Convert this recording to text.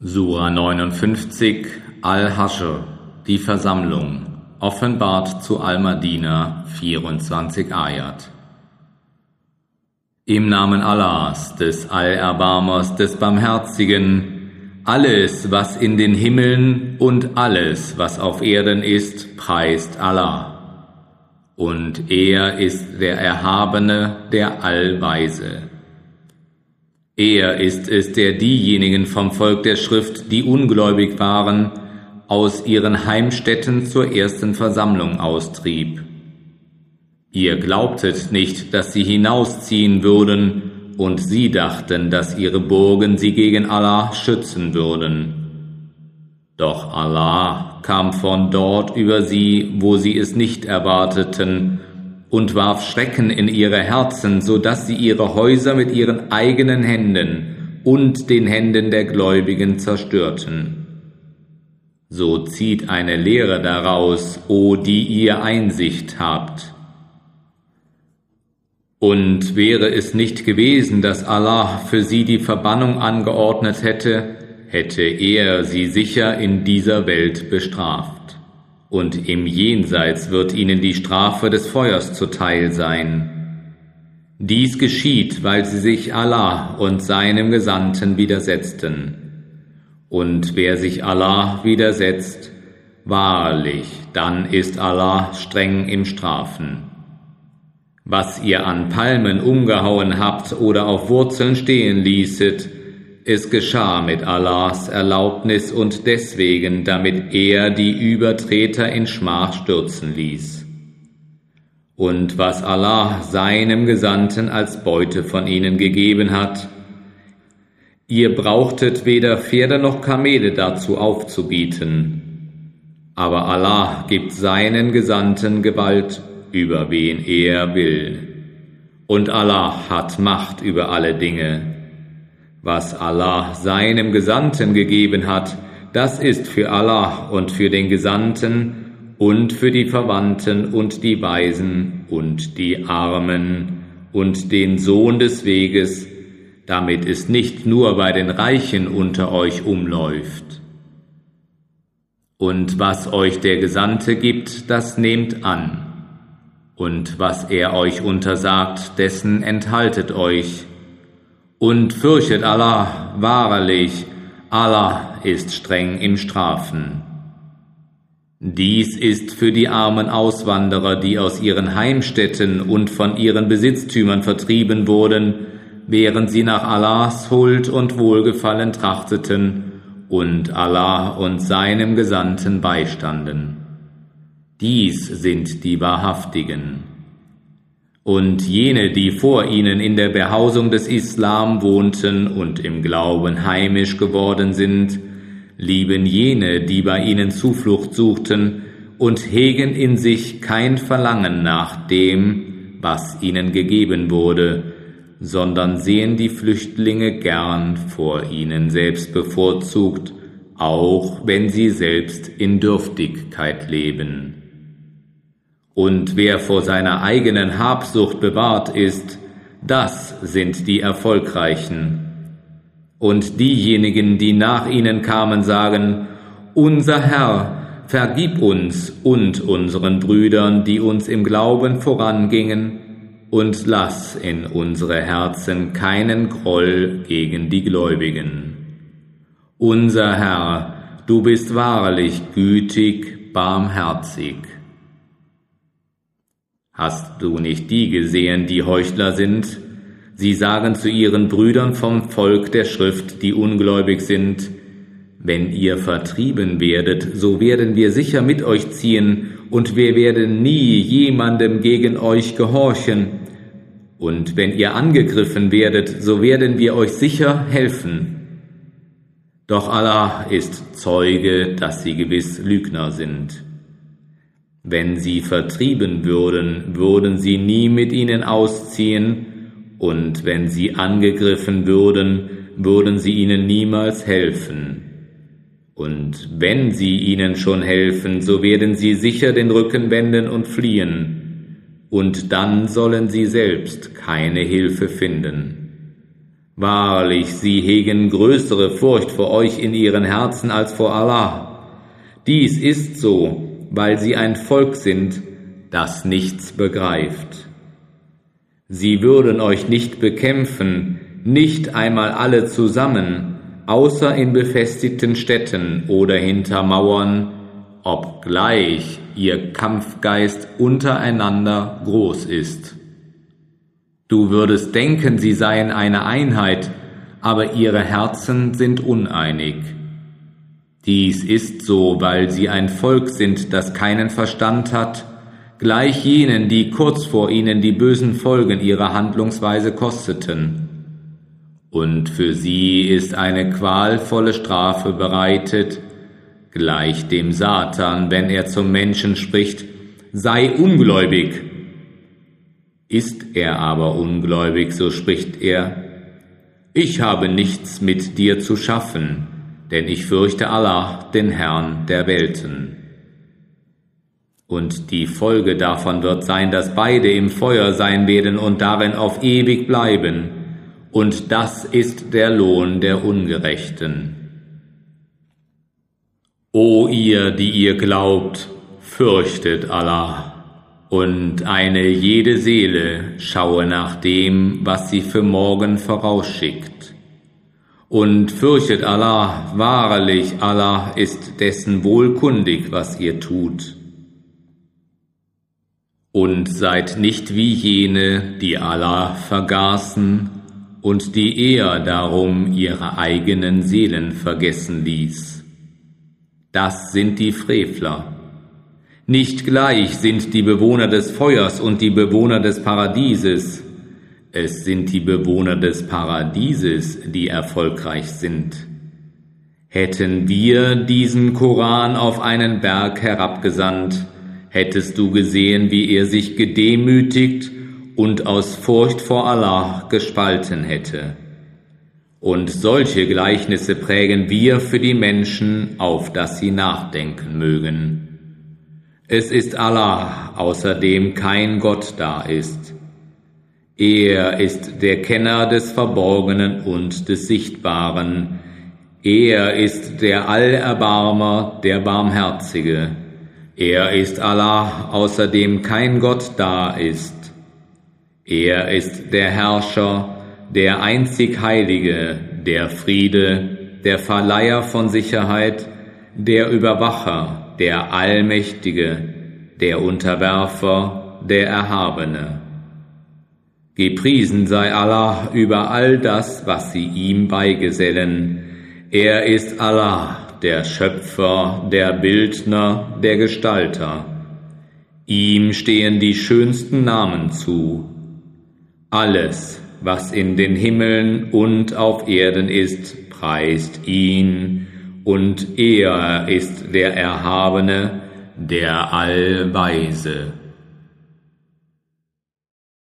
Sura 59 Al-Haschr Die Versammlung Offenbart zu Al-Madina 24 Ayat Im Namen Allahs, des Allerbarmers, des Barmherzigen, alles, was in den Himmeln und alles, was auf Erden ist, preist Allah. Und er ist der Erhabene, der Allweise. Er ist es, der diejenigen vom Volk der Schrift, die ungläubig waren, aus ihren Heimstätten zur ersten Versammlung austrieb. Ihr glaubtet nicht, dass sie hinausziehen würden, und sie dachten, dass ihre Burgen sie gegen Allah schützen würden. Doch Allah kam von dort über sie, wo sie es nicht erwarteten, und warf Schrecken in ihre Herzen, so dass sie ihre Häuser mit ihren eigenen Händen und den Händen der Gläubigen zerstörten. So zieht eine Lehre daraus, o die ihr Einsicht habt. Und wäre es nicht gewesen, dass Allah für sie die Verbannung angeordnet hätte, hätte er sie sicher in dieser Welt bestraft und im Jenseits wird ihnen die Strafe des Feuers zuteil sein. Dies geschieht, weil sie sich Allah und seinem Gesandten widersetzten. Und wer sich Allah widersetzt, wahrlich, dann ist Allah streng im Strafen. Was ihr an Palmen umgehauen habt oder auf Wurzeln stehen ließet, es geschah mit Allahs Erlaubnis und deswegen, damit er die Übertreter in Schmach stürzen ließ. Und was Allah seinem Gesandten als Beute von ihnen gegeben hat, ihr brauchtet weder Pferde noch Kamele dazu aufzubieten. Aber Allah gibt seinen Gesandten Gewalt, über wen er will. Und Allah hat Macht über alle Dinge. Was Allah seinem Gesandten gegeben hat, das ist für Allah und für den Gesandten und für die Verwandten und die Weisen und die Armen und den Sohn des Weges, damit es nicht nur bei den Reichen unter euch umläuft. Und was euch der Gesandte gibt, das nehmt an. Und was er euch untersagt, dessen enthaltet euch und fürchtet Allah, wahrlich, Allah ist streng im Strafen. Dies ist für die armen Auswanderer, die aus ihren Heimstätten und von ihren Besitztümern vertrieben wurden, während sie nach Allahs Huld und Wohlgefallen trachteten und Allah und seinem Gesandten beistanden. Dies sind die Wahrhaftigen. Und jene, die vor ihnen in der Behausung des Islam wohnten und im Glauben heimisch geworden sind, lieben jene, die bei ihnen Zuflucht suchten und hegen in sich kein Verlangen nach dem, was ihnen gegeben wurde, sondern sehen die Flüchtlinge gern vor ihnen selbst bevorzugt, auch wenn sie selbst in Dürftigkeit leben. Und wer vor seiner eigenen Habsucht bewahrt ist, das sind die Erfolgreichen. Und diejenigen, die nach ihnen kamen, sagen, Unser Herr, vergib uns und unseren Brüdern, die uns im Glauben vorangingen, und lass in unsere Herzen keinen Groll gegen die Gläubigen. Unser Herr, du bist wahrlich gütig, barmherzig. Hast du nicht die gesehen, die Heuchler sind? Sie sagen zu ihren Brüdern vom Volk der Schrift, die ungläubig sind, wenn ihr vertrieben werdet, so werden wir sicher mit euch ziehen, und wir werden nie jemandem gegen euch gehorchen. Und wenn ihr angegriffen werdet, so werden wir euch sicher helfen. Doch Allah ist Zeuge, dass sie gewiss Lügner sind. Wenn sie vertrieben würden, würden sie nie mit ihnen ausziehen, und wenn sie angegriffen würden, würden sie ihnen niemals helfen. Und wenn sie ihnen schon helfen, so werden sie sicher den Rücken wenden und fliehen, und dann sollen sie selbst keine Hilfe finden. Wahrlich, sie hegen größere Furcht vor euch in ihren Herzen als vor Allah. Dies ist so, weil sie ein Volk sind, das nichts begreift. Sie würden euch nicht bekämpfen, nicht einmal alle zusammen, außer in befestigten Städten oder hinter Mauern, obgleich ihr Kampfgeist untereinander groß ist. Du würdest denken, sie seien eine Einheit, aber ihre Herzen sind uneinig. Dies ist so, weil sie ein Volk sind, das keinen Verstand hat, gleich jenen, die kurz vor ihnen die bösen Folgen ihrer Handlungsweise kosteten. Und für sie ist eine qualvolle Strafe bereitet, gleich dem Satan, wenn er zum Menschen spricht, sei ungläubig, ist er aber ungläubig, so spricht er, ich habe nichts mit dir zu schaffen, denn ich fürchte Allah, den Herrn der Welten. Und die Folge davon wird sein, dass beide im Feuer sein werden und darin auf ewig bleiben, und das ist der Lohn der Ungerechten. O ihr, die ihr glaubt, fürchtet Allah und eine jede Seele schaue nach dem, was sie für morgen vorausschickt. Und fürchtet Allah, wahrlich Allah ist dessen wohlkundig, was ihr tut. Und seid nicht wie jene, die Allah vergaßen und die er darum ihre eigenen Seelen vergessen ließ. Das sind die Frevler. Nicht gleich sind die Bewohner des Feuers und die Bewohner des Paradieses. Es sind die Bewohner des Paradieses, die erfolgreich sind. Hätten wir diesen Koran auf einen Berg herabgesandt, hättest du gesehen, wie er sich gedemütigt und aus Furcht vor Allah gespalten hätte. Und solche Gleichnisse prägen wir für die Menschen, auf dass sie nachdenken mögen. Es ist Allah, außer dem kein Gott da ist. Er ist der Kenner des Verborgenen und des Sichtbaren. Er ist der Allerbarmer, der Barmherzige. Er ist Allah, außer dem kein Gott da ist. Er ist der Herrscher, der einzig Heilige, der Friede, der Verleiher von Sicherheit, der Überwacher, der Allmächtige, der Unterwerfer, der Erhabene. Gepriesen sei Allah über all das, was sie ihm beigesellen. Er ist Allah, der Schöpfer, der Bildner, der Gestalter. Ihm stehen die schönsten Namen zu. Alles, was in den Himmeln und auf Erden ist, preist ihn, und er ist der Erhabene, der Allweise.